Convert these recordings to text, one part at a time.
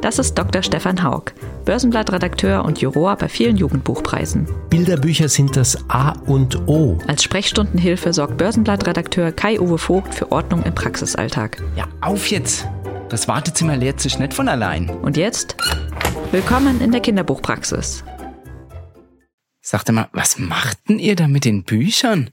das ist Dr. Stefan Haug, Börsenblattredakteur und Juror bei vielen Jugendbuchpreisen. Bilderbücher sind das A und O. Als Sprechstundenhilfe sorgt Börsenblattredakteur Kai-Uwe Vogt für Ordnung im Praxisalltag. Ja, auf jetzt! Das Wartezimmer leert sich nicht von allein. Und jetzt? Willkommen in der Kinderbuchpraxis. Sagte mal, was machten ihr da mit den Büchern?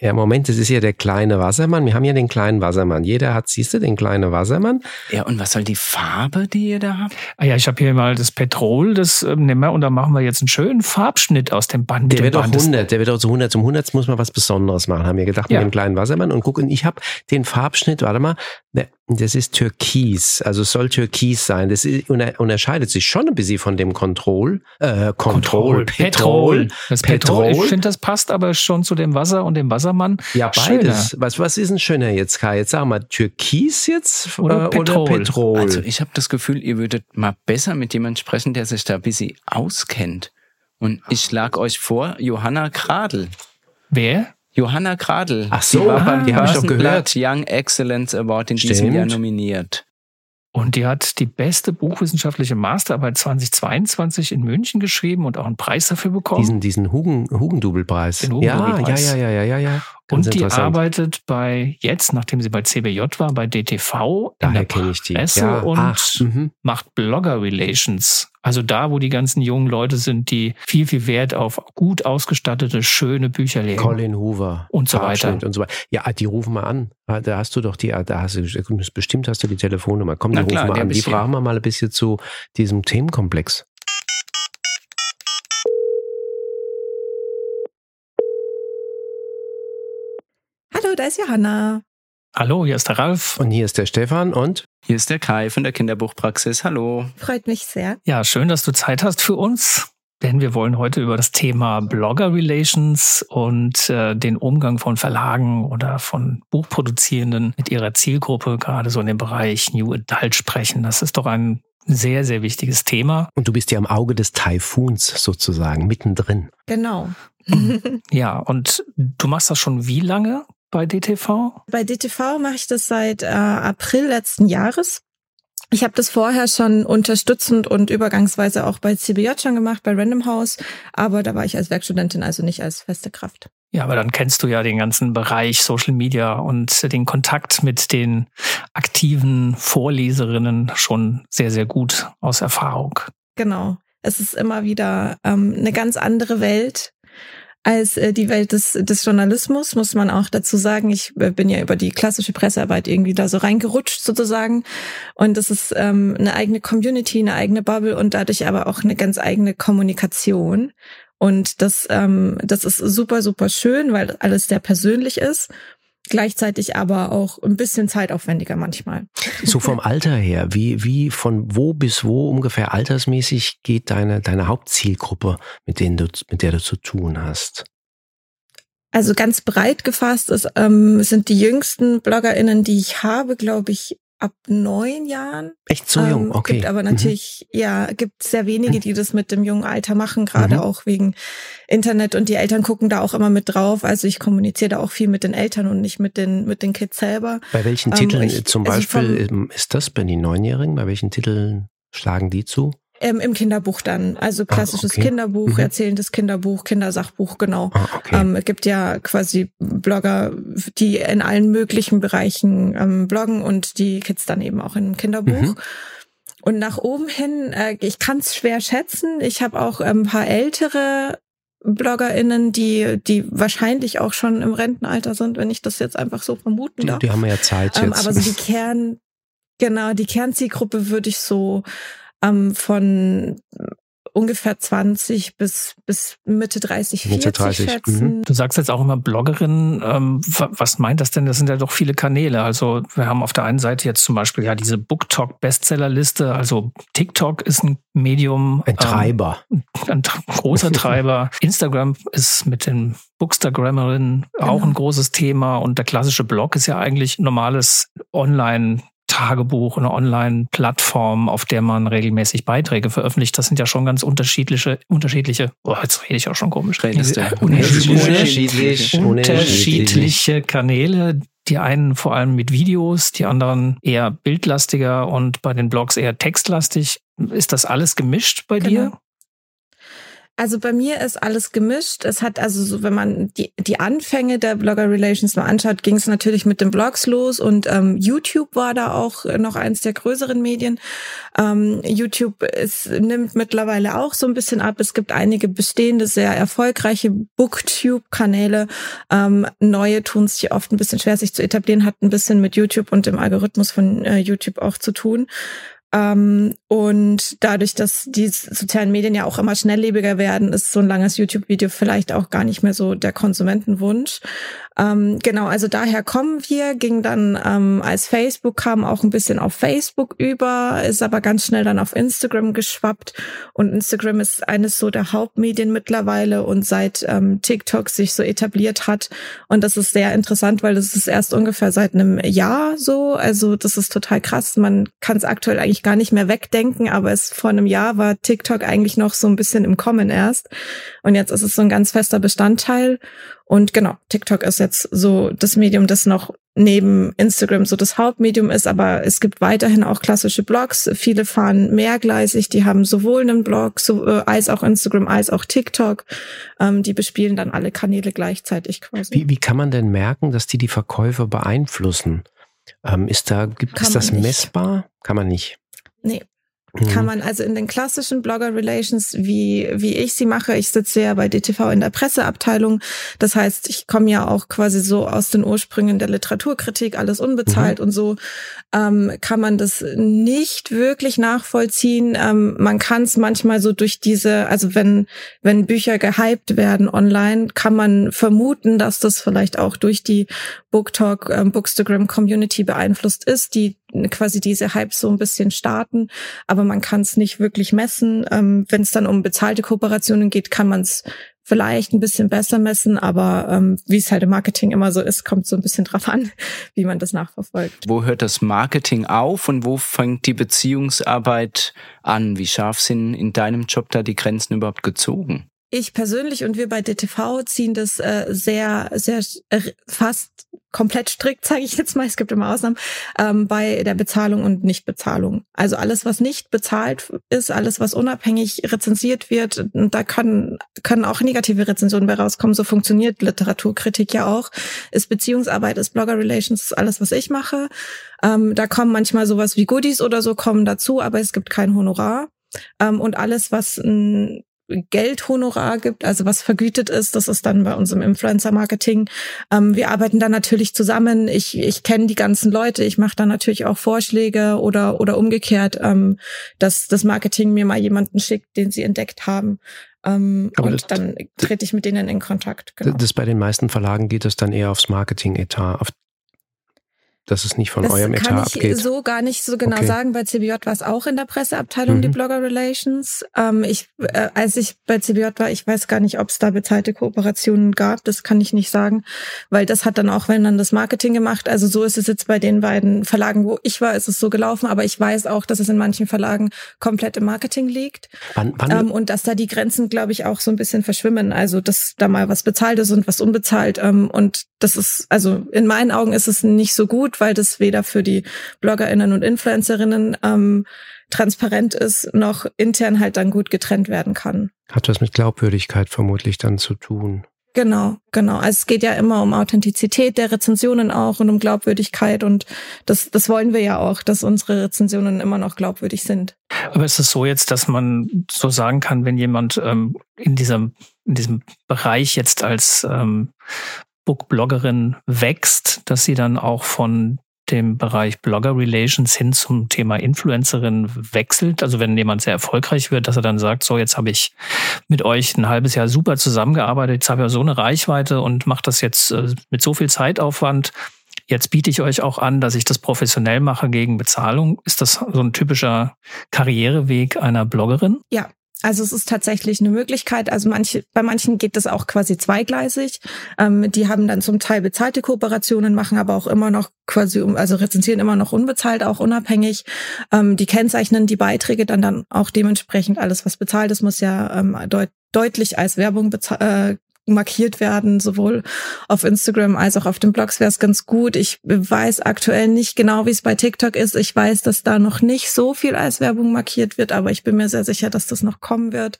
Ja, Moment, das ist ja der kleine Wassermann. Wir haben ja den kleinen Wassermann. Jeder hat, siehst du, den kleinen Wassermann. Ja, und was soll die Farbe, die ihr da habt? Ah ja, ich habe hier mal das Petrol, das ähm, nehmen wir und da machen wir jetzt einen schönen Farbschnitt aus dem Band. Der wird doch Band ist- 100, der wird doch zu 100. Zum 100 muss man was Besonderes machen, haben wir gedacht, Ja. mit dem kleinen Wassermann. Und guck, und ich habe den Farbschnitt, warte mal, das ist Türkis. Also soll Türkis sein. Das ist, unterscheidet sich schon ein bisschen von dem Control. Äh, Control. Petrol. Das Petrol. Petrol. Ich finde, das passt aber schon zu dem Wasser und dem Wassermann. Ja, beides. Was, was ist denn schöner jetzt, Kai? Jetzt sagen wir Türkis jetzt Oder äh, Petrol. Oder Petrol? Also ich habe das Gefühl, ihr würdet mal besser mit jemandem sprechen, der sich da ein bisschen auskennt. Und ich schlage euch vor, Johanna Kradl. Wer? Johanna Kradl. Ach so, die war beim die hab ich doch Börsenblatt Young Excellence Award in diesem Stimmt. Jahr nominiert. Und die hat die beste buchwissenschaftliche Masterarbeit 2022 in München geschrieben und auch einen Preis dafür bekommen. diesen, diesen Hugen, Hugendubelpreis. Den ja, ja, Hugendubelpreis. ja, ja, ja, ja, ja. Ganz und die arbeitet bei jetzt, nachdem sie bei CBJ war, bei DTV in Daher der kenne ich die. Presse ja. und Ach, mhm. macht Blogger Relations. Also da, wo die ganzen jungen Leute sind, die viel, viel Wert auf gut ausgestattete, schöne Bücher legen. Colin Hoover. Und so weiter. Und so weiter. Ja, die rufen mal an. Ah, Da hast du doch die, da hast du, bestimmt hast du die Telefonnummer. Komm, die Na rufen klar, mal an. Die fragen wir mal ein bisschen zu diesem Themenkomplex. Hallo, da ist Johanna. Hallo, hier ist der Ralf. Und hier ist der Stefan und Hier ist der Kai von der Kinderbuchpraxis. Hallo. Freut mich sehr. Ja, schön, dass du Zeit hast für uns. Denn wir wollen heute über das Thema Blogger Relations und äh, den Umgang von Verlagen oder von Buchproduzierenden mit ihrer Zielgruppe, gerade so in dem Bereich New Adult sprechen. Das ist doch ein sehr, sehr wichtiges Thema. Und du bist ja am Auge des Taifuns sozusagen, mittendrin. Genau. Ja, und du machst das schon wie lange bei DTV? Bei DTV mache ich das seit äh, April letzten Jahres. Ich habe das vorher schon unterstützend und übergangsweise auch bei CBJ schon gemacht, bei Random House, aber da war ich als Werkstudentin, also nicht als feste Kraft. Ja, aber dann kennst du ja den ganzen Bereich Social Media und den Kontakt mit den aktiven Vorleserinnen schon sehr, sehr gut aus Erfahrung. Genau. Es ist immer wieder ähm, eine ganz andere Welt als äh, die Welt des, des Journalismus, muss man auch dazu sagen. Ich äh, bin ja über die klassische Pressearbeit irgendwie da so reingerutscht sozusagen. Und es ist ähm, eine eigene Community, eine eigene Bubble und dadurch aber auch eine ganz eigene Kommunikation. Und das, ähm, das ist super, super schön, weil alles sehr persönlich ist. Gleichzeitig aber auch ein bisschen zeitaufwendiger manchmal. So vom Alter her, wie, wie, von wo bis wo ungefähr altersmäßig geht deine, deine Hauptzielgruppe, mit denen du, mit der du zu tun hast? Also ganz breit gefasst ist, ähm, sind die jüngsten BloggerInnen, die ich habe, glaube ich, ab neun Jahren. Echt so jung, Ähm, okay. Gibt aber Mhm. natürlich, ja, gibt sehr wenige, die das mit dem jungen Alter machen, gerade Mhm. auch wegen Internet und die Eltern gucken da auch immer mit drauf. Also ich kommuniziere da auch viel mit den Eltern und nicht mit den, mit den Kids selber. Bei welchen Ähm, Titeln ich- zum also Beispiel vom- ähm, ist das bei den Neunjährigen? Bei welchen Titeln schlagen die zu? Ähm, Im Kinderbuch dann. Also klassisches Ah, okay. Kinderbuch, Mhm. erzählendes Kinderbuch, Kindersachbuch, genau. Ah, okay. Ähm, es gibt ja quasi Blogger, die in allen möglichen Bereichen ähm, bloggen und die Kids dann eben auch im Kinderbuch. Mhm. Und nach oben hin, äh, ich kann es schwer schätzen. Ich habe auch ein paar ältere BloggerInnen, die, die wahrscheinlich auch schon im Rentenalter sind, wenn ich das jetzt einfach so vermuten die, darf. die haben ja Zeit Ähm, jetzt. aber so die Kern, genau, die Kernzielgruppe würde ich so ähm, von ungefähr 20 bis, bis Mitte 30, 40 Mitte 30, schätzen. mhm. Du sagst jetzt auch immer Bloggerin. Ähm, wa- was meint das denn? Das sind ja doch viele Kanäle. Also wir haben auf der einen Seite jetzt zum Beispiel ja diese BookTok Bestsellerliste. Also TikTok ist ein Medium. Ein Treiber. Ähm, ein großer Treiber. Instagram ist mit den Bookstagrammerinnen auch Genau. ein großes Thema. Und der klassische Blog ist ja eigentlich ein normales Online- Tagebuch, eine Online-Plattform, auf der man regelmäßig Beiträge veröffentlicht. Das sind ja schon ganz unterschiedliche, unterschiedliche, oh, jetzt rede ich auch schon komisch. Redest du? Unterschiedliche, Unterschiedlich. unterschiedliche Kanäle. Die einen vor allem mit Videos, die anderen eher bildlastiger und bei den Blogs eher textlastig. Ist das alles gemischt bei dir? Also bei mir ist alles gemischt. Es hat also so, wenn man die, die Anfänge der Blogger Relations mal anschaut, ging es natürlich mit den Blogs los und ähm, YouTube war da auch noch eins der größeren Medien. Ähm, YouTube ist, nimmt mittlerweile auch so ein bisschen ab. Es gibt einige bestehende, sehr erfolgreiche Booktube-Kanäle. Ähm, neue tun sich oft ein bisschen schwer, sich zu etablieren, hat ein bisschen mit YouTube und dem Algorithmus von äh, YouTube auch zu tun. Ähm, und dadurch, dass die sozialen Medien ja auch immer schnelllebiger werden, ist so ein langes YouTube-Video vielleicht auch gar nicht mehr so der Konsumentenwunsch. Ähm, genau, also daher kommen wir, ging dann ähm, als Facebook kam auch ein bisschen auf Facebook über, ist aber ganz schnell dann auf Instagram geschwappt. Und Instagram ist eines so der Hauptmedien mittlerweile und seit ähm, TikTok sich so etabliert hat. Und das ist sehr interessant, weil das ist erst ungefähr seit einem Jahr so. Also das ist total krass. Man kann es aktuell eigentlich gar nicht mehr wegdenken, aber es vor einem Jahr war TikTok eigentlich noch so ein bisschen im Kommen erst. Und jetzt ist es so ein ganz fester Bestandteil. Und genau, TikTok ist jetzt so das Medium, das noch neben Instagram so das Hauptmedium ist, aber es gibt weiterhin auch klassische Blogs. Viele fahren mehrgleisig, die haben sowohl einen Blog so, äh, als auch Instagram, als auch TikTok. Ähm, die bespielen dann alle Kanäle gleichzeitig quasi. Wie, wie kann man denn merken, dass die die Verkäufe beeinflussen? Ähm, ist da, gibt, ist das nicht. messbar? Kann man nicht. Nee. Mhm. Kann man also in den klassischen Blogger Relations, wie, wie ich sie mache, ich sitze ja bei DTV in der Presseabteilung. Das heißt, ich komme ja auch quasi so aus den Ursprüngen der Literaturkritik, alles unbezahlt und so, ähm, kann man das nicht wirklich nachvollziehen. Ähm, man kann es manchmal so durch diese, also wenn, wenn Bücher gehypt werden online, kann man vermuten, dass das vielleicht auch durch die BookTalk, ähm, Bookstagram Community beeinflusst ist, die quasi diese Hypes so ein bisschen starten, aber man kann es nicht wirklich messen. Ähm, Wenn es dann um bezahlte Kooperationen geht, kann man es vielleicht ein bisschen besser messen, aber ähm, wie es halt im Marketing immer so ist, kommt so ein bisschen drauf an, wie man das nachverfolgt. Wo hört das Marketing auf und wo fängt die Beziehungsarbeit an? Wie scharf sind in deinem Job da die Grenzen überhaupt gezogen? Ich persönlich und wir bei DTV ziehen das äh, sehr, sehr äh, fast komplett strikt, sage ich jetzt mal. Es gibt immer Ausnahmen ähm, bei der Bezahlung und Nichtbezahlung. Also alles, was nicht bezahlt ist, alles, was unabhängig rezensiert wird, da können können auch negative Rezensionen bei rauskommen. So funktioniert Literaturkritik ja auch. Ist Beziehungsarbeit, ist Blogger Relations, ist alles, was ich mache. Ähm, da kommen manchmal sowas wie Goodies oder so kommen dazu, aber es gibt kein Honorar. Ähm, und alles, was ein Geldhonorar gibt, also was vergütet ist, das ist dann bei uns im Influencer-Marketing. Ähm, wir arbeiten da natürlich zusammen. Ich, ich kenne die ganzen Leute, ich mache da natürlich auch Vorschläge oder, oder umgekehrt, ähm, dass das Marketing mir mal jemanden schickt, den sie entdeckt haben. Ähm, Aber und das- dann trete ich mit denen in Kontakt. Genau. Das bei den meisten Verlagen geht es dann eher aufs Marketing-Etat, auf, dass es nicht von das eurem kann Etat ich abgeht. so gar nicht so genau Okay. sagen. Bei CBJ war es auch in der Presseabteilung, die Mhm. Blogger Relations. Ähm, ich, äh, als ich bei CBJ war, ich weiß gar nicht, ob es da bezahlte Kooperationen gab. Das kann ich nicht sagen, weil das hat dann auch, wenn dann das Marketing gemacht. Also so ist es jetzt bei den beiden Verlagen, wo ich war, ist es so gelaufen. Aber ich weiß auch, dass es in manchen Verlagen komplett im Marketing liegt. wann, wann, Ähm, und dass da die Grenzen, glaube ich, auch so ein bisschen verschwimmen. Also, dass da mal was bezahlt ist und was unbezahlt. Ähm, und das ist, also in meinen Augen ist es nicht so gut, weil das weder für die BloggerInnen und Influencerinnen ähm, transparent ist, noch intern halt dann gut getrennt werden kann. hat was mit Glaubwürdigkeit vermutlich dann zu tun. Genau, genau. Also es geht ja immer um Authentizität der Rezensionen auch und um Glaubwürdigkeit und das, das wollen wir ja auch, dass unsere Rezensionen immer noch glaubwürdig sind. Aber ist es so jetzt, dass man so sagen kann, wenn jemand ähm, in diesem in diesem Bereich jetzt als ähm, Bookbloggerin wächst, dass sie dann auch von dem Bereich Blogger Relations hin zum Thema Influencerin wechselt? Also wenn jemand sehr erfolgreich wird, dass er dann sagt, so jetzt habe ich mit euch ein halbes Jahr super zusammengearbeitet, jetzt habe ich so eine Reichweite und mache das jetzt äh, mit so viel Zeitaufwand. Jetzt biete ich euch auch an, dass ich das professionell mache gegen Bezahlung. Ist das so ein typischer Karriereweg einer Bloggerin? Ja, also es ist tatsächlich eine Möglichkeit. Also manche, bei manchen geht das auch quasi zweigleisig. Ähm, die haben dann zum Teil bezahlte Kooperationen, machen aber auch immer noch quasi, also rezensieren immer noch unbezahlt, auch unabhängig. Ähm, die kennzeichnen die Beiträge dann dann auch dementsprechend alles, was bezahlt ist, muss ja ähm, deut deutlich als Werbung äh, markiert werden, sowohl auf Instagram als auch auf den Blogs wäre es ganz gut. Ich weiß aktuell nicht genau, wie es bei TikTok ist. Ich weiß, dass da noch nicht so viel als Werbung markiert wird, aber ich bin mir sehr sicher, dass das noch kommen wird.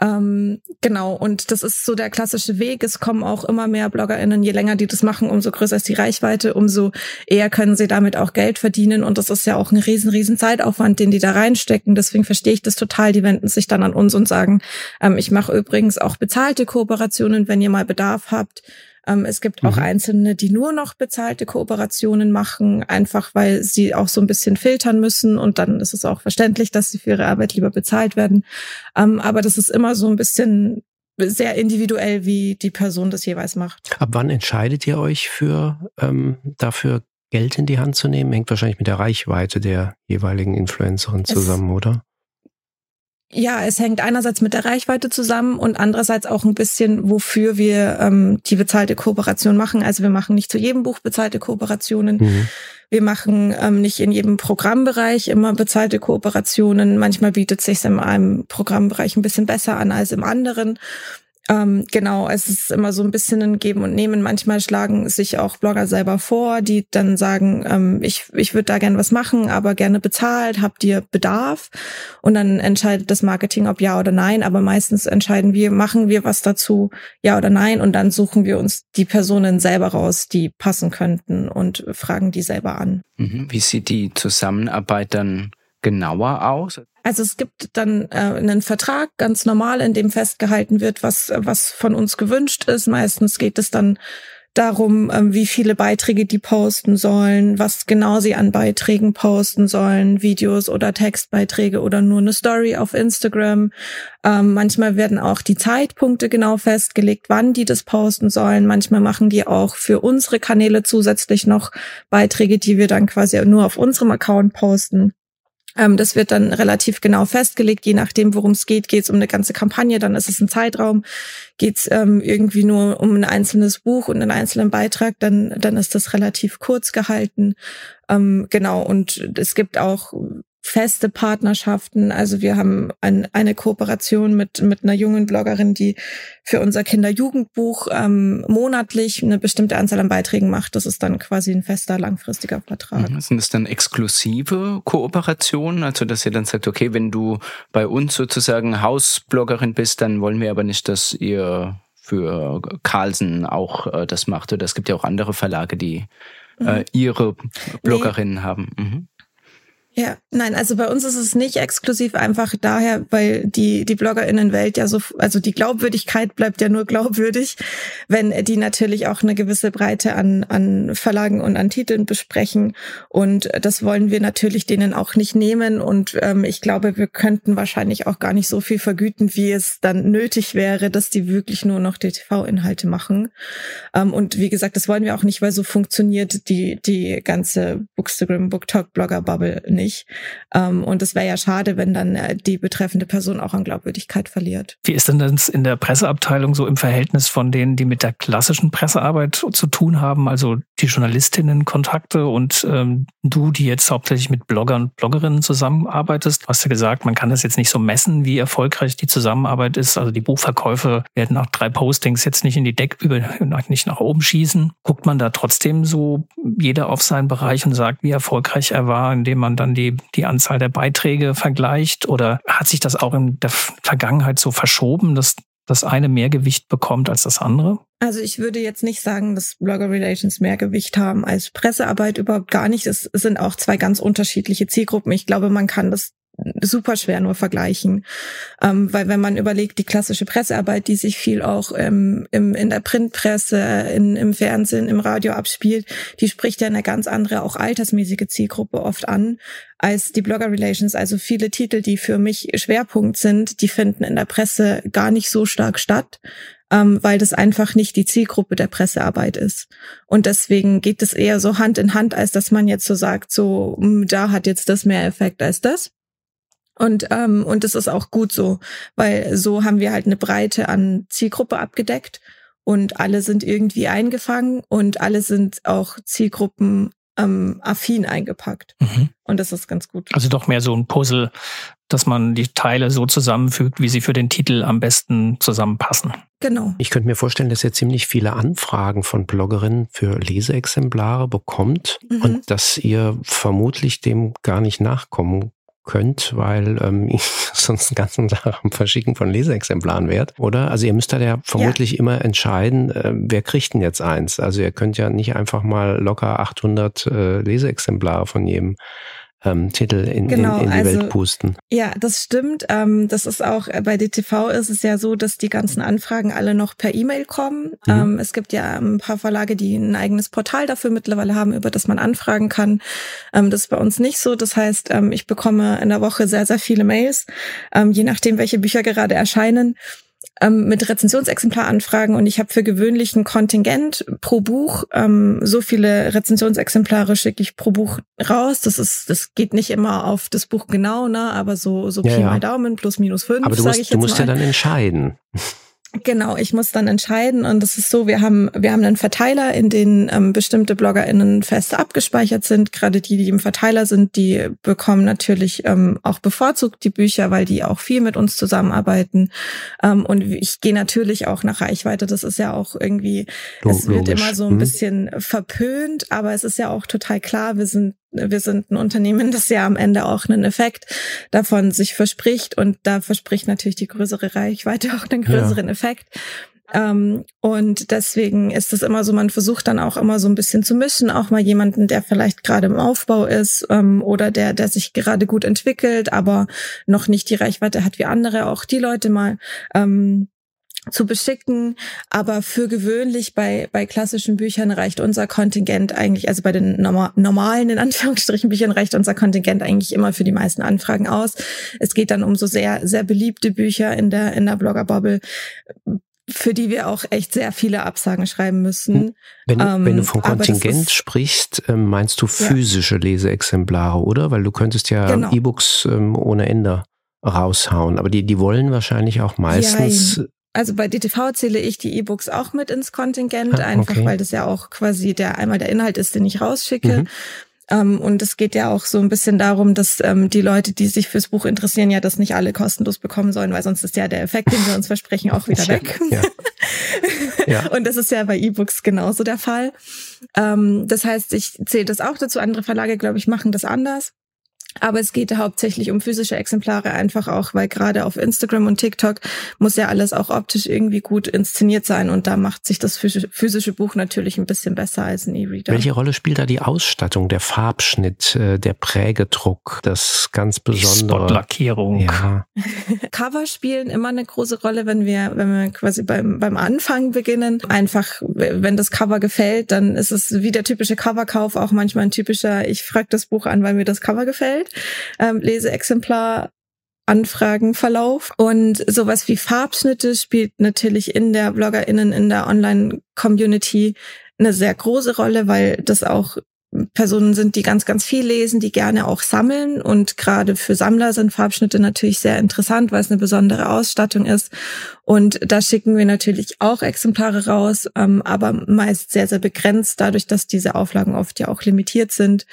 Ähm, genau, und das ist so der klassische Weg. Es kommen auch immer mehr BloggerInnen. Je länger die das machen, umso größer ist die Reichweite, umso eher können sie damit auch Geld verdienen. Und das ist ja auch ein riesen, riesen Zeitaufwand, den die da reinstecken. Deswegen verstehe ich das total. Die wenden sich dann an uns und sagen, ähm, ich mache übrigens auch bezahlte Kooperationen, wenn ihr mal Bedarf habt. Ähm, es gibt auch mhm. Einzelne, die nur noch bezahlte Kooperationen machen, einfach weil sie auch so ein bisschen filtern müssen und dann ist es auch verständlich, dass sie für ihre Arbeit lieber bezahlt werden. Ähm, aber das ist immer so ein bisschen sehr individuell, wie die Person das jeweils macht. Ab wann entscheidet ihr euch für ähm, dafür Geld in die Hand zu nehmen? Hängt wahrscheinlich mit der Reichweite der jeweiligen Influencerin zusammen, es, oder? Ja, es hängt einerseits mit der Reichweite zusammen und andererseits auch ein bisschen, wofür wir ähm, die bezahlte Kooperation machen. Also wir machen nicht zu jedem Buch bezahlte Kooperationen. Mhm. Wir machen ähm, nicht in jedem Programmbereich immer bezahlte Kooperationen. Manchmal bietet sich in einem Programmbereich ein bisschen besser an als im anderen. Ähm, genau, es ist immer so ein bisschen ein Geben und Nehmen. Manchmal schlagen sich auch Blogger selber vor, die dann sagen, ähm, ich, ich würde da gerne was machen, aber gerne bezahlt, habt ihr Bedarf? Und dann entscheidet das Marketing, ob ja oder nein. Aber meistens entscheiden wir, machen wir was dazu, ja oder nein. Und dann suchen wir uns die Personen selber raus, die passen könnten und fragen die selber an. Mhm. Wie sieht die Zusammenarbeit dann genauer aus? Also es gibt dann äh, einen Vertrag ganz normal, in dem festgehalten wird, was was von uns gewünscht ist. Meistens geht es dann darum, ähm, wie viele Beiträge die posten sollen, was genau sie an Beiträgen posten sollen, Videos oder Textbeiträge oder nur eine Story auf Instagram. Ähm, manchmal werden auch die Zeitpunkte genau festgelegt, wann die das posten sollen. Manchmal machen die auch für unsere Kanäle zusätzlich noch Beiträge, die wir dann quasi nur auf unserem Account posten. Ähm, das wird dann relativ genau festgelegt, je nachdem, worum es geht. Geht es um eine ganze Kampagne, dann ist es ein Zeitraum. Geht es ähm, irgendwie nur um ein einzelnes Buch und einen einzelnen Beitrag, dann, dann ist das relativ kurz gehalten. Ähm, genau, und es gibt auch feste Partnerschaften. Also wir haben ein, eine Kooperation mit, mit einer jungen Bloggerin, die für unser Kinderjugendbuch ähm, monatlich eine bestimmte Anzahl an Beiträgen macht. Das ist dann quasi ein fester, langfristiger Vertrag. Mhm. Sind das dann exklusive Kooperationen? Also dass ihr dann sagt, okay, wenn du bei uns sozusagen Hausbloggerin bist, dann wollen wir aber nicht, dass ihr für Carlsen auch äh, das macht. Oder es gibt ja auch andere Verlage, die äh, mhm. ihre Bloggerinnen nee. haben. Mhm. Ja, nein, also bei uns ist es nicht exklusiv einfach daher, weil die, die BloggerInnenwelt ja so, also die Glaubwürdigkeit bleibt ja nur glaubwürdig, wenn die natürlich auch eine gewisse Breite an, an Verlagen und an Titeln besprechen. Und das wollen wir natürlich denen auch nicht nehmen. Und ähm, ich glaube, wir könnten wahrscheinlich auch gar nicht so viel vergüten, wie es dann nötig wäre, dass die wirklich nur noch die TV-Inhalte machen. Ähm, und wie gesagt, das wollen wir auch nicht, weil so funktioniert die, die ganze Bookstagram, Booktalk, Blogger-Bubble nicht nicht. Ähm, und es wäre ja schade, wenn dann äh, die betreffende Person auch an Glaubwürdigkeit verliert. Wie ist denn das in der Presseabteilung so im Verhältnis von denen, die mit der klassischen Pressearbeit zu tun haben, also die Journalistinnen-Kontakte und ähm, du, die jetzt hauptsächlich mit Bloggern und Bloggerinnen zusammenarbeitest? Du hast ja gesagt, man kann das jetzt nicht so messen, wie erfolgreich die Zusammenarbeit ist. Also die Buchverkäufe werden nach drei Postings jetzt nicht in die Deck über, nicht nach oben schießen. Guckt man da trotzdem so jeder auf seinen Bereich und sagt, wie erfolgreich er war, indem man dann die, die Anzahl der Beiträge vergleicht? Oder hat sich das auch in der Vergangenheit so verschoben, dass das eine mehr Gewicht bekommt als das andere? Also ich würde jetzt nicht sagen, dass Blogger Relations mehr Gewicht haben als Pressearbeit überhaupt gar nicht. Es sind auch zwei ganz unterschiedliche Zielgruppen. Ich glaube, man kann das super schwer nur vergleichen. Ähm, weil wenn man überlegt, die klassische Pressearbeit, die sich viel auch ähm, im, in der Printpresse, in, im Fernsehen, im Radio abspielt, die spricht ja eine ganz andere, auch altersmäßige Zielgruppe oft an als die Blogger Relations. Also viele Titel, die für mich Schwerpunkt sind, die finden in der Presse gar nicht so stark statt ähm, weil das einfach nicht die Zielgruppe der Pressearbeit ist. Und deswegen geht es eher so Hand in Hand, als dass man jetzt so sagt, so hm, da hat jetzt das mehr Effekt als das. Und ähm, und das ist auch gut so, weil so haben wir halt eine Breite an Zielgruppe abgedeckt und alle sind irgendwie eingefangen und alle sind auch Zielgruppen ähm, affin eingepackt. Mhm. Und das ist ganz gut. Also doch mehr so ein Puzzle, dass man die Teile so zusammenfügt, wie sie für den Titel am besten zusammenpassen. Genau. Ich könnte mir vorstellen, dass ihr ziemlich viele Anfragen von Bloggerinnen für Leseexemplare bekommt mhm. und dass ihr vermutlich dem gar nicht nachkommen könnt, weil ähm, sonst den ganzen Tag am Verschicken von Leseexemplaren wärt, oder? Also ihr müsst da ja vermutlich ja. immer entscheiden, äh, wer kriegt denn jetzt eins? Also ihr könnt ja nicht einfach mal locker 800 äh, Leseexemplare von jedem ähm, Titel in, genau, in, in die also, Welt pusten. Ja, das stimmt. Ähm, das ist auch äh, bei DTV ist es ja so, dass die ganzen Anfragen alle noch per E-Mail kommen. Mhm. Ähm, es gibt ja ein paar Verlage, die ein eigenes Portal dafür mittlerweile haben, über das man anfragen kann. Ähm, das ist bei uns nicht so. Das heißt, ähm, ich bekomme in der Woche sehr, sehr viele Mails, ähm, je nachdem, welche Bücher gerade erscheinen ähm, mit Rezensionsexemplaranfragen und ich habe für gewöhnlichen Kontingent pro Buch ähm, so viele Rezensionsexemplare schicke ich pro Buch raus. Das ist, das geht nicht immer auf das Buch genau, ne, aber so so ja, Pi mal Daumen plus minus fünf. Aber du musst, du musst ja dann entscheiden. Genau, ich muss dann entscheiden und es ist so, wir haben wir haben einen Verteiler, in den ähm, bestimmte BloggerInnen fest abgespeichert sind. Gerade die, die im Verteiler sind, die bekommen natürlich ähm, auch bevorzugt die Bücher, weil die auch viel mit uns zusammenarbeiten. Ähm, und ich gehe natürlich auch nach Reichweite. Das ist ja auch irgendwie, Logisch. es wird immer so ein mhm. bisschen verpönt, aber es ist ja auch total klar, wir sind wir sind ein Unternehmen, das ja am Ende auch einen Effekt davon sich verspricht und da verspricht natürlich die größere Reichweite auch einen größeren ja. Effekt. Ähm, und deswegen ist es immer so, man versucht dann auch immer so ein bisschen zu mischen, auch mal jemanden, der vielleicht gerade im Aufbau ist ähm, oder der, der sich gerade gut entwickelt, aber noch nicht die Reichweite hat wie andere, auch die Leute mal ähm, zu beschicken. Aber für gewöhnlich bei, bei klassischen Büchern reicht unser Kontingent eigentlich, also bei den normalen, in Anführungsstrichen Büchern reicht unser Kontingent eigentlich immer für die meisten Anfragen aus. Es geht dann um so sehr, sehr beliebte Bücher in der, in der Blogger-Bubble, für die wir auch echt sehr viele Absagen schreiben müssen. Hm. Wenn, ähm, wenn du vom Kontingent sprichst, ähm, meinst du physische ja. Leseexemplare, oder? Weil du könntest ja genau. E-Books ähm, ohne Ende raushauen. Aber die, die wollen wahrscheinlich auch meistens Jein. Also bei DTV zähle ich die E-Books auch mit ins Kontingent, ah, einfach okay. weil das ja auch quasi der einmal der Inhalt ist, den ich rausschicke. Mhm. Um, und es geht ja auch so ein bisschen darum, dass ähm, die Leute, die sich fürs Buch interessieren, ja das nicht alle kostenlos bekommen sollen, weil sonst ist ja der Effekt, den wir uns versprechen, auch wieder weg. Ja. ja. Und das ist ja bei E-Books genauso der Fall. Ähm, das heißt, ich zähle das auch dazu. Andere Verlage, glaube ich, machen das anders. Aber es geht hauptsächlich um physische Exemplare, einfach auch, weil gerade auf Instagram und TikTok muss ja alles auch optisch irgendwie gut inszeniert sein und da macht sich das physische Buch natürlich ein bisschen besser als ein E-Reader. Welche Rolle spielt da die Ausstattung, der Farbschnitt, äh, der Prägedruck, das ganz besondere? Spotlackierung. Ja. Cover spielen immer eine große Rolle, wenn wir, wenn wir quasi beim, beim Anfang beginnen. Einfach, wenn das Cover gefällt, dann ist es wie der typische Coverkauf auch manchmal ein typischer, ich frage das Buch an, weil mir das Cover gefällt ähm, Leseexemplar Anfragenverlauf. Und sowas wie Farbschnitte spielt natürlich in der BloggerInnen, in der Online-Community eine sehr große Rolle, weil das auch Personen sind, die ganz, ganz viel lesen, die gerne auch sammeln. Und gerade für Sammler sind Farbschnitte natürlich sehr interessant, weil es eine besondere Ausstattung ist. Und da schicken wir natürlich auch Exemplare raus, ähm, aber meist sehr, sehr begrenzt, dadurch, dass diese Auflagen oft ja auch limitiert sind.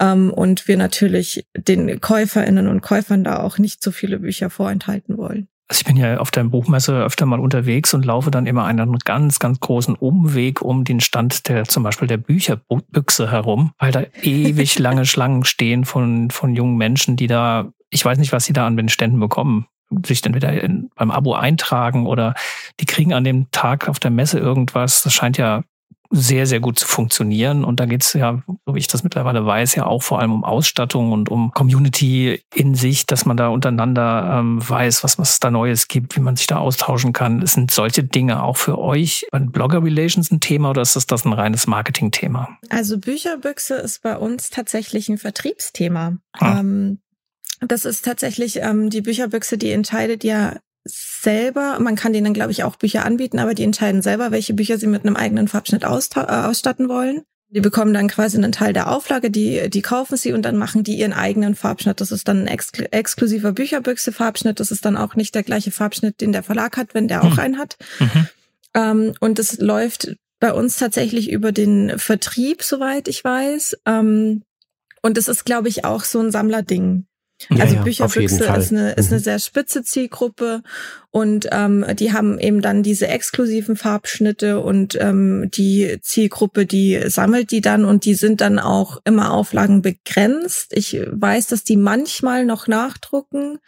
Ähm, und wir natürlich den Käuferinnen und Käufern da auch nicht so viele Bücher vorenthalten wollen. Also ich bin ja auf der Buchmesse öfter mal unterwegs und laufe dann immer einen ganz, ganz großen Umweg um den Stand der zum Beispiel der Bücherbüchse herum, weil da ewig lange Schlangen stehen von, von jungen Menschen, die da, ich weiß nicht, was sie da an den Ständen bekommen, sich dann wieder in, beim Abo eintragen oder die kriegen an dem Tag auf der Messe irgendwas. Das scheint ja sehr, sehr gut zu funktionieren. Und da geht es ja, so wie ich das mittlerweile weiß, ja auch vor allem um Ausstattung und um Community in sich, dass man da untereinander ähm, weiß, was, was es da Neues gibt, wie man sich da austauschen kann. Sind solche Dinge auch für euch bei Blogger Relations ein Thema oder ist das, das ein reines Marketing-Thema? Also Bücherbüchse ist bei uns tatsächlich ein Vertriebsthema. Ah. Ähm, das ist tatsächlich ähm, die Bücherbüchse, die entscheidet ja selber, man kann denen, glaube ich, auch Bücher anbieten, aber die entscheiden selber, welche Bücher sie mit einem eigenen Farbschnitt äh, ausstatten wollen. Die bekommen dann quasi einen Teil der Auflage, die, die kaufen sie und dann machen die ihren eigenen Farbschnitt. Das ist dann ein exkl exklusiver Bücherbüchse-Farbschnitt. Das ist dann auch nicht der gleiche Farbschnitt, den der Verlag hat, wenn der auch mhm. einen hat. Mhm. Ähm, und es läuft bei uns tatsächlich über den Vertrieb, soweit ich weiß. Ähm, und es ist, glaube ich, auch so ein Sammlerding. Ja, also Bücherbüchse ist eine, ist eine mhm. sehr spitze Zielgruppe und ähm, die haben eben dann diese exklusiven Farbschnitte und ähm, die Zielgruppe, die sammelt die dann und die sind dann auch immer Auflagen begrenzt. Ich weiß, dass die manchmal noch nachdrucken,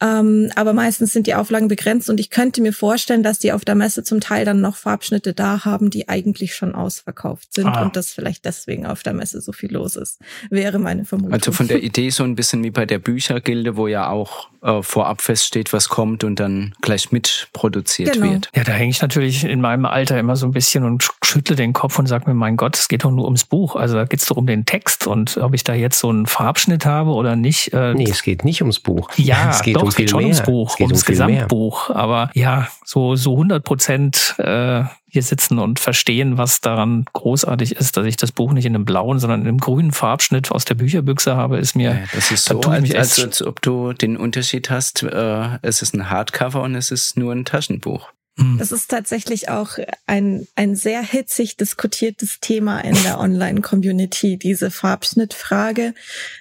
ähm, aber meistens sind die Auflagen begrenzt und ich könnte mir vorstellen, dass die auf der Messe zum Teil dann noch Farbschnitte da haben, die eigentlich schon ausverkauft sind ah. und dass vielleicht deswegen auf der Messe so viel los ist. Wäre meine Vermutung. Also von der Idee so ein bisschen wie bei der Büchergilde, wo ja auch äh, vorab feststeht, was kommt und dann gleich mitproduziert genau. wird. Ja, da hänge ich natürlich in meinem Alter immer so ein bisschen und schüttle den Kopf und sage mir, mein Gott, es geht doch nur ums Buch. Also da geht es doch um den Text und ob ich da jetzt so einen Farbschnitt habe oder nicht. Äh, nee, es geht nicht ums Buch. Ja, es geht doch, um es geht schon mehr. ums Buch, ums um Gesamtbuch. Mehr. Aber ja, so, so 100 Prozent äh, hier sitzen und verstehen, was daran großartig ist, dass ich das Buch nicht in einem blauen, sondern in einem grünen Farbschnitt aus der Bücherbüchse habe, ist mir. Ja, das ist so, als, als, als, ob du den Unterschied hast, äh, es ist ein Hardcover und es ist nur ein Taschenbuch. Mhm. Das ist tatsächlich auch ein, ein sehr hitzig diskutiertes Thema in der Online-Community, diese Farbschnittfrage.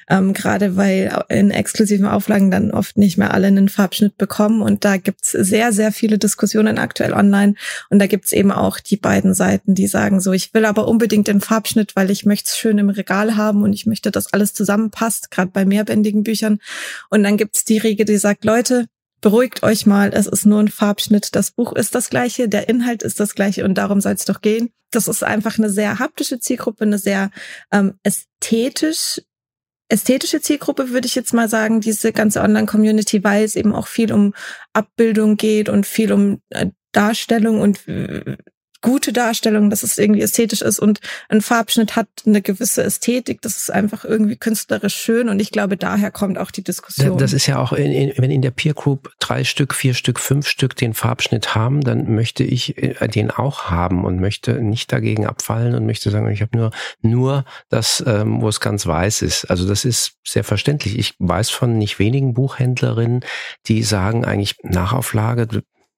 Ähm, gerade weil in exklusiven Auflagen dann oft nicht mehr alle einen Farbschnitt bekommen. Und da gibt's sehr, sehr viele Diskussionen aktuell online. Und da gibt's eben auch die beiden Seiten, die sagen so, ich will aber unbedingt den Farbschnitt, weil ich möchte es schön im Regal haben und ich möchte, dass alles zusammenpasst, gerade bei mehrbändigen Büchern. Und dann gibt's die Regel, die sagt, Leute, beruhigt euch mal, es ist nur ein Farbschnitt. Das Buch ist das gleiche, der Inhalt ist das gleiche und darum soll es doch gehen. Das ist einfach eine sehr haptische Zielgruppe, eine sehr ähm, ästhetisch ästhetische Zielgruppe, würde ich jetzt mal sagen, diese ganze Online-Community, weil es eben auch viel um Abbildung geht und viel um äh, Darstellung und äh, gute Darstellung, dass es irgendwie ästhetisch ist und ein Farbschnitt hat eine gewisse Ästhetik. Das ist einfach irgendwie künstlerisch schön und ich glaube, daher kommt auch die Diskussion. Das ist ja auch, in, in, wenn in der Peer Group drei Stück, vier Stück, fünf Stück den Farbschnitt haben, dann möchte ich äh, den auch haben und möchte nicht dagegen abfallen und möchte sagen, ich habe nur nur das, ähm, wo es ganz weiß ist. Also das ist sehr verständlich. Ich weiß von nicht wenigen Buchhändlerinnen, die sagen eigentlich Nachauflage,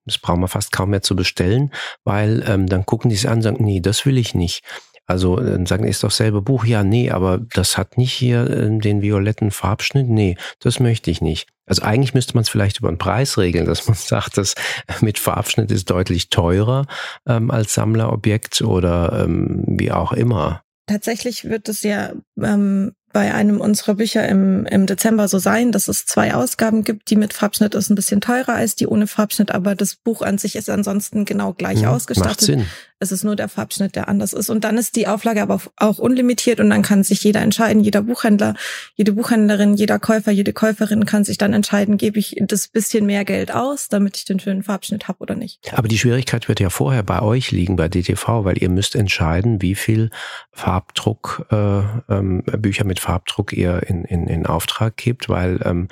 das brauchen wir fast kaum mehr zu bestellen, weil ähm, dann gucken die sich an und sagen, nee, das will ich nicht. Also dann sagen, ist doch selbe Buch, ja, nee, aber das hat nicht hier äh, den violetten Farbschnitt, nee, das möchte ich nicht. Also eigentlich müsste man es vielleicht über den Preis regeln, dass man sagt, das mit Farbschnitt ist deutlich teurer ähm, als Sammlerobjekt oder ähm, wie auch immer. Tatsächlich wird es ja ähm, bei einem unserer Bücher im, im Dezember so sein, dass es zwei Ausgaben gibt. Die mit Farbschnitt ist ein bisschen teurer als die ohne Farbschnitt, aber das Buch an sich ist ansonsten genau gleich ja, ausgestattet. Macht Sinn. Es ist nur der Farbschnitt, der anders ist. Und dann ist die Auflage aber auch unlimitiert und dann kann sich jeder entscheiden, jeder Buchhändler, jede Buchhändlerin, jeder Käufer, jede Käuferin kann sich dann entscheiden, gebe ich das bisschen mehr Geld aus, damit ich den schönen Farbschnitt habe oder nicht. Aber die Schwierigkeit wird ja vorher bei euch liegen, bei DTV, weil ihr müsst entscheiden, wie viel Farbdruck äh, ähm, Bücher mit Farbdruck ihr in, in, in Auftrag gebt, weil ähm,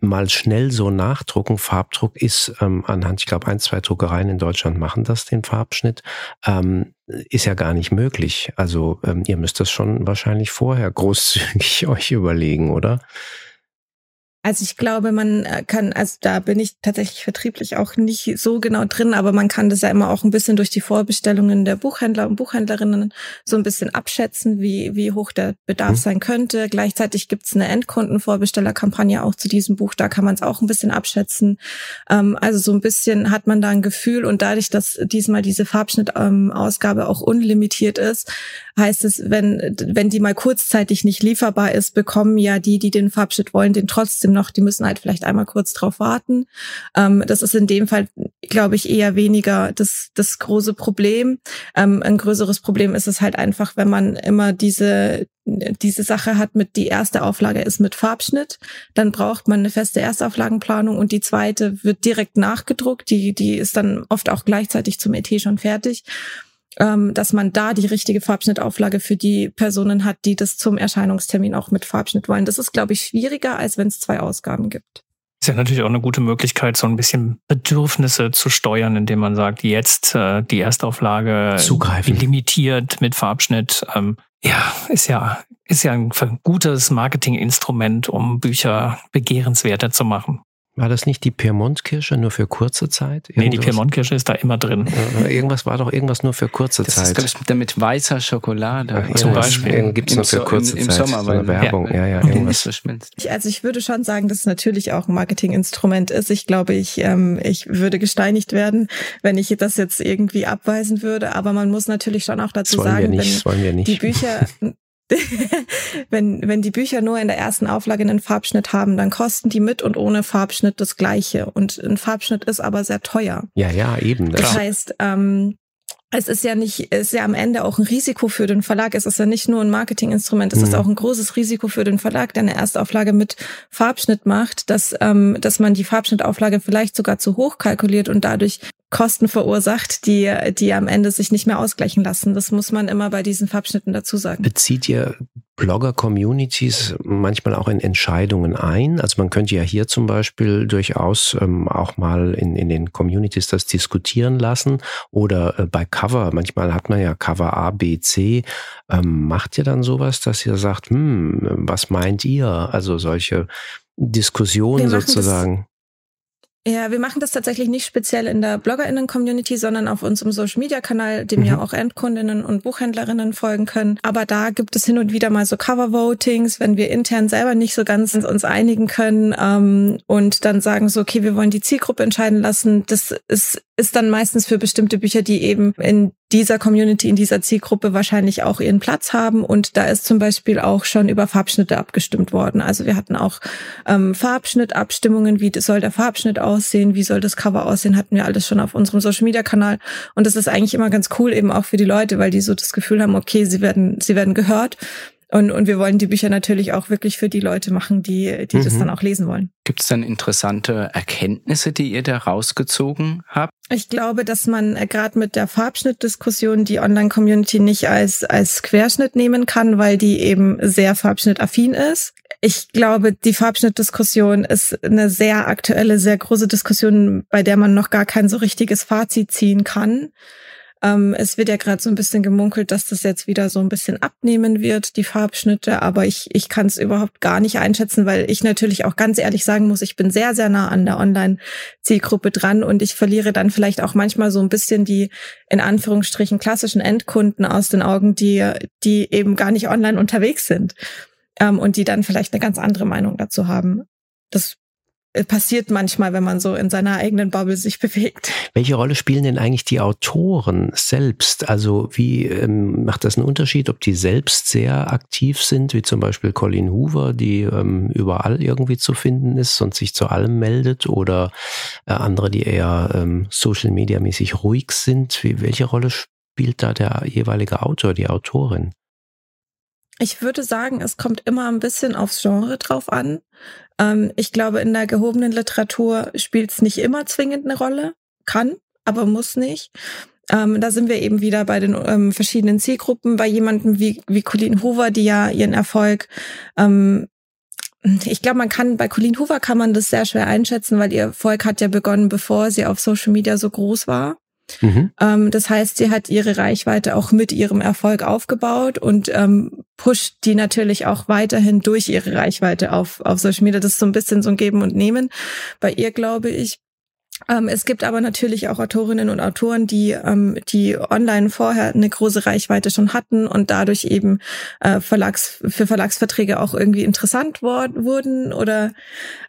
mal schnell so nachdrucken, Farbdruck ist ähm, anhand, ich glaube, ein, zwei Druckereien in Deutschland machen das, den Farbschnitt ähm, ist ja gar nicht möglich. Also ähm, ihr müsst das schon wahrscheinlich vorher großzügig euch überlegen, oder? Also ich glaube, man äh, kann, also da bin ich tatsächlich vertrieblich auch nicht so genau drin, aber man kann das ja immer auch ein bisschen durch die Vorbestellungen der Buchhändler und Buchhändlerinnen so ein bisschen abschätzen, wie, wie hoch der Bedarf mhm. sein könnte. Gleichzeitig gibt es eine Endkundenvorbestellerkampagne auch zu diesem Buch, da kann man es auch ein bisschen abschätzen. Ähm, also so ein bisschen hat man da ein Gefühl und dadurch, dass diesmal diese Farbschnittausgabe ähm, auch unlimitiert ist, heißt es, wenn, wenn die mal kurzzeitig nicht lieferbar ist, bekommen ja die, die den Farbschnitt wollen, den trotzdem noch, die müssen halt vielleicht einmal kurz drauf warten. Ähm, das ist in dem Fall, glaube ich, eher weniger das, das große Problem. Ähm, ein größeres Problem ist es halt einfach, wenn man immer diese, diese Sache hat mit die erste Auflage ist mit Farbschnitt, dann braucht man eine feste Erstauflagenplanung und die zweite wird direkt nachgedruckt. Die, die ist dann oft auch gleichzeitig zum ET schon fertig ähm, dass man da die richtige Farbschnittauflage für die Personen hat, die das zum Erscheinungstermin auch mit Farbschnitt wollen. Das ist, glaube ich, schwieriger, als wenn es zwei Ausgaben gibt. Ist ja natürlich auch eine gute Möglichkeit, so ein bisschen Bedürfnisse zu steuern, indem man sagt, jetzt äh, die Erstauflage Zugreifen. limitiert mit Farbschnitt. Ähm, ja, ist ja, ist ja ein gutes Marketinginstrument, um Bücher begehrenswerter zu machen. War das nicht die Piemont-Kirsche nur für kurze Zeit? Irgendwas? Nee, die Piemont-Kirsche ist da immer drin. irgendwas war doch irgendwas nur für kurze das Zeit. Das ist, glaube ich, mit weißer Schokolade. Ach, zum Beispiel. Gibt es nur für kurze im, im Zeit. Sommer, so eine Werbung. Ja, ja, ja irgendwas. Ich, also ich würde schon sagen, dass es natürlich auch ein Marketinginstrument ist. Ich glaube, ich, ähm, ich würde gesteinigt werden, wenn ich das jetzt irgendwie abweisen würde. Aber man muss natürlich schon auch dazu sagen, nicht, wenn die Bücher wenn, wenn die Bücher nur in der ersten Auflage einen Farbschnitt haben, dann kosten die mit und ohne Farbschnitt das gleiche. Und ein Farbschnitt ist aber sehr teuer. Ja, ja, eben. Das, das heißt, ähm, es ist ja nicht, es ist ja am Ende auch ein Risiko für den Verlag. Es ist ja nicht nur ein Marketinginstrument, es mhm. ist auch ein großes Risiko für den Verlag, der eine Erstauflage mit Farbschnitt macht, dass, ähm, dass man die Farbschnittauflage vielleicht sogar zu hoch kalkuliert und dadurch Kosten verursacht, die, die am Ende sich nicht mehr ausgleichen lassen. Das muss man immer bei diesen Farbschnitten dazu sagen. Bezieht ihr Blogger-Communities manchmal auch in Entscheidungen ein? Also man könnte ja hier zum Beispiel durchaus ähm, auch mal in, in den Communities das diskutieren lassen oder äh, bei Cover, manchmal hat man ja Cover A, B, C. Ähm, macht ihr dann sowas, dass ihr sagt, hm, was meint ihr? Also solche Diskussionen sozusagen. Ja, wir machen das tatsächlich nicht speziell in der BloggerInnen-Community, sondern auf unserem Social-Media-Kanal, dem mhm. ja auch Endkundinnen und Buchhändlerinnen folgen können. Aber da gibt es hin und wieder mal so Cover-Votings, wenn wir intern selber nicht so ganz uns einigen können ähm, und dann sagen so, okay, wir wollen die Zielgruppe entscheiden lassen. Das ist, ist dann meistens für bestimmte Bücher, die eben in dieser Community, in dieser Zielgruppe wahrscheinlich auch ihren Platz haben. Und da ist zum Beispiel auch schon über Farbschnitte abgestimmt worden. Also wir hatten auch ähm, Farbschnittabstimmungen, wie soll der Farbschnitt aussehen, wie soll das Cover aussehen, hatten wir alles schon auf unserem Social-Media-Kanal. Und das ist eigentlich immer ganz cool eben auch für die Leute, weil die so das Gefühl haben, okay, sie werden, sie werden gehört. Und, und wir wollen die Bücher natürlich auch wirklich für die Leute machen, die, die mhm. das dann auch lesen wollen. Gibt es dann interessante Erkenntnisse, die ihr da rausgezogen habt? Ich glaube, dass man äh, gerade mit der Farbschnittdiskussion die Online-Community nicht als, als Querschnitt nehmen kann, weil die eben sehr farbschnittaffin ist. Ich glaube, die Farbschnittdiskussion ist eine sehr aktuelle, sehr große Diskussion, bei der man noch gar kein so richtiges Fazit ziehen kann. Ähm, es wird ja gerade so ein bisschen gemunkelt, dass das jetzt wieder so ein bisschen abnehmen wird, die Farbschnitte, aber ich, ich kann es überhaupt gar nicht einschätzen, weil ich natürlich auch ganz ehrlich sagen muss, ich bin sehr, sehr nah an der Online-Zielgruppe dran und ich verliere dann vielleicht auch manchmal so ein bisschen die in Anführungsstrichen klassischen Endkunden aus den Augen, die, die eben gar nicht online unterwegs sind ähm, und die dann vielleicht eine ganz andere Meinung dazu haben. Das passiert manchmal, wenn man so in seiner eigenen Bubble sich bewegt. Welche Rolle spielen denn eigentlich die Autoren selbst? Also wie ähm, macht das einen Unterschied, ob die selbst sehr aktiv sind, wie zum Beispiel Colin Hoover, die ähm, überall irgendwie zu finden ist und sich zu allem meldet, oder äh, andere, die eher ähm, Social Media mäßig ruhig sind? Wie, welche Rolle spielt da der jeweilige Autor, die Autorin? Ich würde sagen, es kommt immer ein bisschen aufs Genre drauf an. Ähm, ich glaube, in der gehobenen Literatur spielt es nicht immer zwingend eine Rolle. Kann, aber muss nicht. Ähm, da sind wir eben wieder bei den ähm, verschiedenen Zielgruppen. Bei jemandem wie, wie Colleen Hoover, die ja ihren Erfolg ähm, ich glaube, man kann bei Colleen Hoover kann man das sehr schwer einschätzen, weil ihr Erfolg hat ja begonnen, bevor sie auf Social Media so groß war. Mhm. Ähm, das heißt, sie hat ihre Reichweite auch mit ihrem Erfolg aufgebaut und ähm, pusht die natürlich auch weiterhin durch ihre Reichweite auf, auf Social Media. Das ist so ein bisschen so ein Geben und Nehmen. Bei ihr glaube ich, Ähm, es gibt aber natürlich auch Autorinnen und Autoren, die, ähm, die online vorher eine große Reichweite schon hatten und dadurch eben äh, Verlags, für Verlagsverträge auch irgendwie interessant wurden oder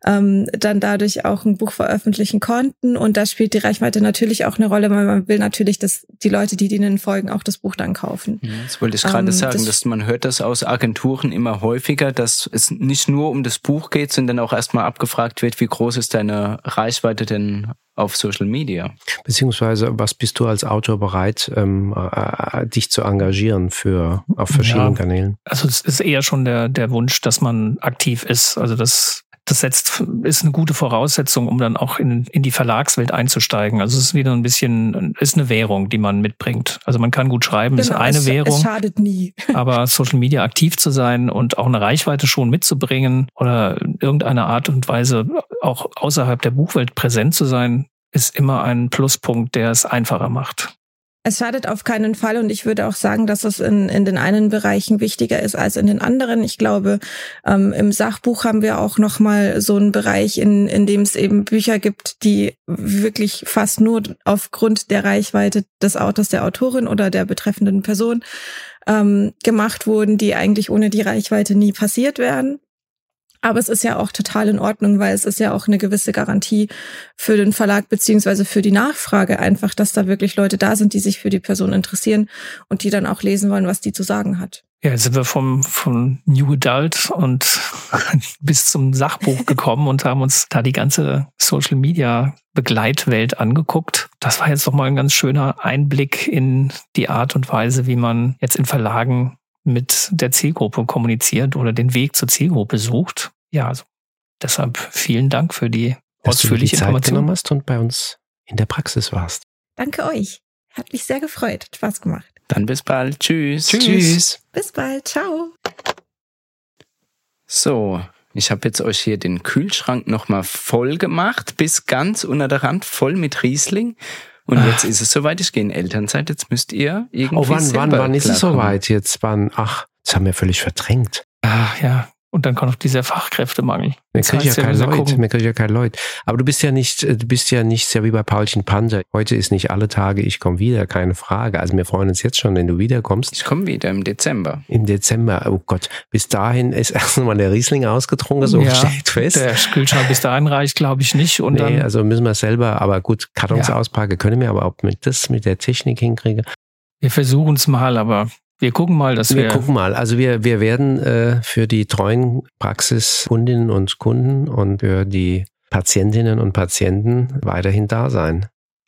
ähm, dann dadurch auch ein Buch veröffentlichen konnten. Und da spielt die Reichweite natürlich auch eine Rolle, weil man will natürlich, dass die Leute, die denen folgen, auch das Buch dann kaufen. Ja, das wollte ich gerade ähm, sagen, das dass man hört das aus Agenturen immer häufiger, dass es nicht nur um das Buch geht, sondern auch erstmal abgefragt wird, wie groß ist deine Reichweite denn auf Social Media. Beziehungsweise, was bist du als Autor bereit, ähm, äh, dich zu engagieren für auf verschiedenen ja, Kanälen? Also es ist eher schon der, der Wunsch, dass man aktiv ist. Also das das setzt, ist eine gute Voraussetzung, um dann auch in, in die Verlagswelt einzusteigen. Also es ist wieder ein bisschen, ist eine Währung, die man mitbringt. Also man kann gut schreiben, genau, ist eine es, Währung. Es schadet nie. aber Social Media aktiv zu sein und auch eine Reichweite schon mitzubringen oder irgendeine Art und Weise auch außerhalb der Buchwelt präsent zu sein, ist immer ein Pluspunkt, der es einfacher macht. Es schadet auf keinen Fall und ich würde auch sagen, dass es in, in den einen Bereichen wichtiger ist als in den anderen. Ich glaube, ähm, im Sachbuch haben wir auch noch mal so einen Bereich, in, in dem es eben Bücher gibt, die wirklich fast nur aufgrund der Reichweite des Autors, der Autorin oder der betreffenden Person ähm, gemacht wurden, die eigentlich ohne die Reichweite nie passiert wären. Aber es ist ja auch total in Ordnung, weil es ist ja auch eine gewisse Garantie für den Verlag beziehungsweise für die Nachfrage einfach, dass da wirklich Leute da sind, die sich für die Person interessieren und die dann auch lesen wollen, was die zu sagen hat. Ja, jetzt sind wir vom, vom New Adult und bis zum Sachbuch gekommen und haben uns da die ganze Social Media Begleitwelt angeguckt. Das war jetzt doch mal ein ganz schöner Einblick in die Art und Weise, wie man jetzt in Verlagen mit der Zielgruppe kommuniziert oder den Weg zur Zielgruppe sucht. Ja, also deshalb vielen Dank für die Dass ausführliche du die Zeit Information. genommen hast und bei uns in der Praxis warst. Danke euch. Hat mich sehr gefreut. Hat Spaß gemacht. Dann bis bald. Tschüss. Tschüss. Tschüss. Bis bald. Ciao. So, ich habe jetzt euch hier den Kühlschrank nochmal voll gemacht, bis ganz unter der Rand voll mit Riesling. Und ach. jetzt ist es soweit, ich gehe in Elternzeit, jetzt müsst ihr irgendwie. Oh, wann, wann, wann ist es soweit? Jetzt wann? Ach, das haben wir völlig verdrängt. Ach ja, und dann kommt noch dieser Fachkräftemangel. Mir kriegt ja kein Leute, mir kriegt ja kein Leute. Aber du bist ja nicht, du bist ja nicht sehr wie bei Paulchen Panzer. Heute ist nicht alle Tage, ich komme wieder, keine Frage. Also wir freuen uns jetzt schon, wenn du wiederkommst. Ich komme wieder im Dezember. Im Dezember, oh Gott. Bis dahin ist erstmal der Riesling ausgetrunken, so ja, steht fest. Der Kühlschrank bis dahin reicht, glaube ich, nicht. Und nee, dann, also müssen wir selber, aber gut, Kartons ja. auspacken können wir, aber ob mit das mit der Technik hinkriege. Wir versuchen es mal, aber wir gucken mal, dass wir. Wir gucken mal. Also wir, wir werden äh, für die treuen Praxiskundinnen und Kunden und für die Patientinnen und Patienten weiterhin da sein.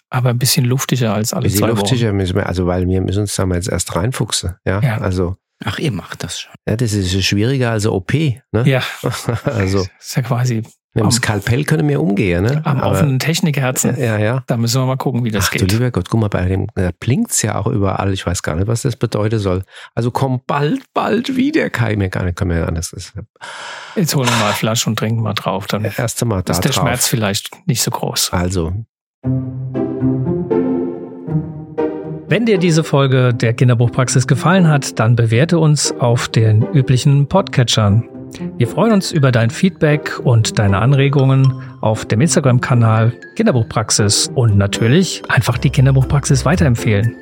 Aber ein bisschen luftiger als alle bisschen zwei luftiger Wochen. müssen wir, also weil wir müssen uns da mal jetzt erst reinfuchsen. Ja, ja. also. Ach, ihr macht das schon. Ja, das ist schwieriger als OP. Ne? Ja. also. Das ist ja quasi mit dem Skalpell können wir umgehen, ne? Am Aber, offenen Technikherzen. Ja, ja. Da müssen wir mal gucken, wie das Ach, geht. Du lieber Gott, guck mal, bei dem da blinkt's ja auch überall. Ich weiß gar nicht, was das bedeuten soll. Also komm bald, bald wieder, Kai. Mir gar nicht, können wir anders. Jetzt holen wir mal Flasche und trinken mal drauf. Dann Erste Mal da ist der drauf. Schmerz vielleicht nicht so groß. Also. Wenn dir diese Folge der Kinderbuchpraxis gefallen hat, dann bewerte uns auf den üblichen Podcatchern. Wir freuen uns über dein Feedback und deine Anregungen auf dem Instagram-Kanal Kinderbuchpraxis und natürlich einfach die Kinderbuchpraxis weiterempfehlen.